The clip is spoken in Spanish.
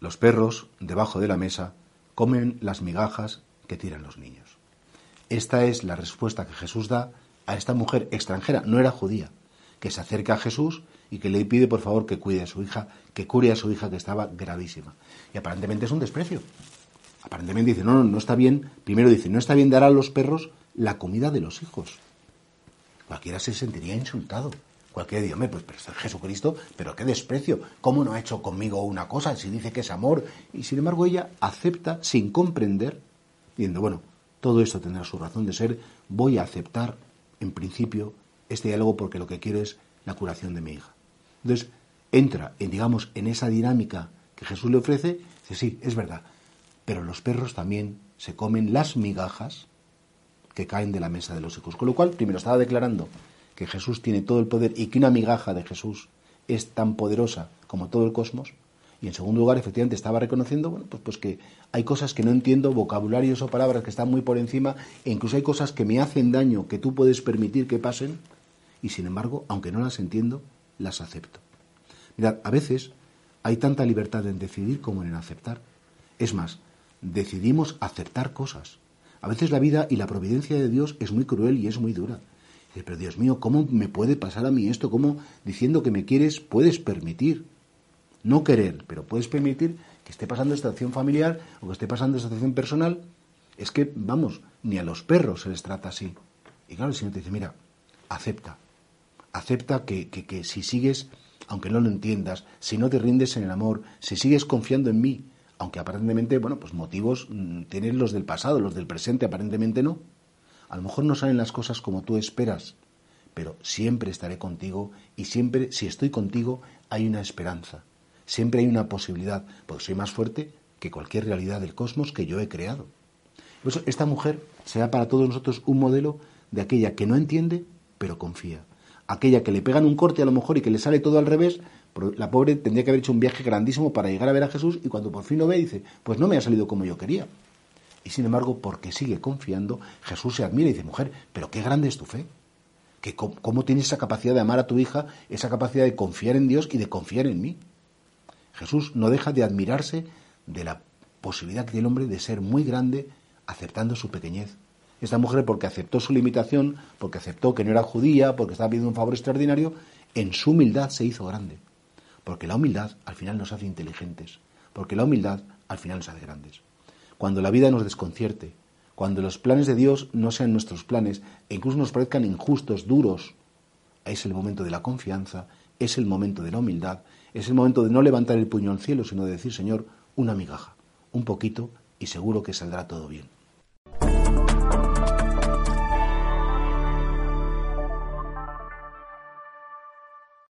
Los perros, debajo de la mesa, comen las migajas que tiran los niños. Esta es la respuesta que Jesús da a esta mujer extranjera, no era judía, que se acerca a Jesús y que le pide por favor que cuide a su hija, que cure a su hija que estaba gravísima. Y aparentemente es un desprecio. Aparentemente dice, no, no, no está bien, primero dice, no está bien dar a los perros la comida de los hijos. Cualquiera se sentiría insultado. Cualquiera diría, pues pero es Jesucristo, pero qué desprecio. ¿Cómo no ha hecho conmigo una cosa si dice que es amor? Y sin embargo ella acepta sin comprender, diciendo, bueno, todo esto tendrá su razón de ser, voy a aceptar en principio este diálogo porque lo que quiero es la curación de mi hija. Entonces, entra, en, digamos, en esa dinámica que Jesús le ofrece, dice, sí, es verdad, pero los perros también se comen las migajas que caen de la mesa de los hijos. Con lo cual, primero estaba declarando que Jesús tiene todo el poder y que una migaja de Jesús es tan poderosa como todo el cosmos. Y en segundo lugar, efectivamente, estaba reconociendo bueno, pues, pues que hay cosas que no entiendo, vocabularios o palabras que están muy por encima, e incluso hay cosas que me hacen daño, que tú puedes permitir que pasen, y sin embargo, aunque no las entiendo, las acepto. Mirad, a veces hay tanta libertad en decidir como en aceptar. Es más, decidimos aceptar cosas. A veces la vida y la providencia de Dios es muy cruel y es muy dura. Pero Dios mío, ¿cómo me puede pasar a mí esto? ¿Cómo diciendo que me quieres puedes permitir? No querer, pero puedes permitir que esté pasando esta acción familiar o que esté pasando esta acción personal. Es que, vamos, ni a los perros se les trata así. Y claro, el Señor te dice, mira, acepta. Acepta que, que, que si sigues, aunque no lo entiendas, si no te rindes en el amor, si sigues confiando en mí, aunque aparentemente, bueno, pues motivos mm, tienen los del pasado, los del presente aparentemente no. A lo mejor no salen las cosas como tú esperas, pero siempre estaré contigo y siempre, si estoy contigo, hay una esperanza, siempre hay una posibilidad, porque soy más fuerte que cualquier realidad del cosmos que yo he creado. Por eso esta mujer será para todos nosotros un modelo de aquella que no entiende, pero confía. Aquella que le pegan un corte a lo mejor y que le sale todo al revés, la pobre tendría que haber hecho un viaje grandísimo para llegar a ver a Jesús y cuando por fin lo ve dice, pues no me ha salido como yo quería. Y sin embargo, porque sigue confiando, Jesús se admira y dice, mujer, pero qué grande es tu fe. Que cómo, tienes esa capacidad de amar a tu hija, esa capacidad de confiar en Dios y de confiar en mí. Jesús no deja de admirarse de la posibilidad que tiene el hombre de ser muy grande aceptando su pequeñez. Esta mujer, porque aceptó su limitación, porque aceptó que no era judía, porque estaba pidiendo un favor extraordinario, en su humildad se hizo grande. Porque la humildad al final nos hace inteligentes, porque la humildad al final nos hace grandes. Cuando la vida nos desconcierte, cuando los planes de Dios no sean nuestros planes e incluso nos parezcan injustos, duros, es el momento de la confianza, es el momento de la humildad, es el momento de no levantar el puño al cielo, sino de decir, Señor, una migaja, un poquito y seguro que saldrá todo bien.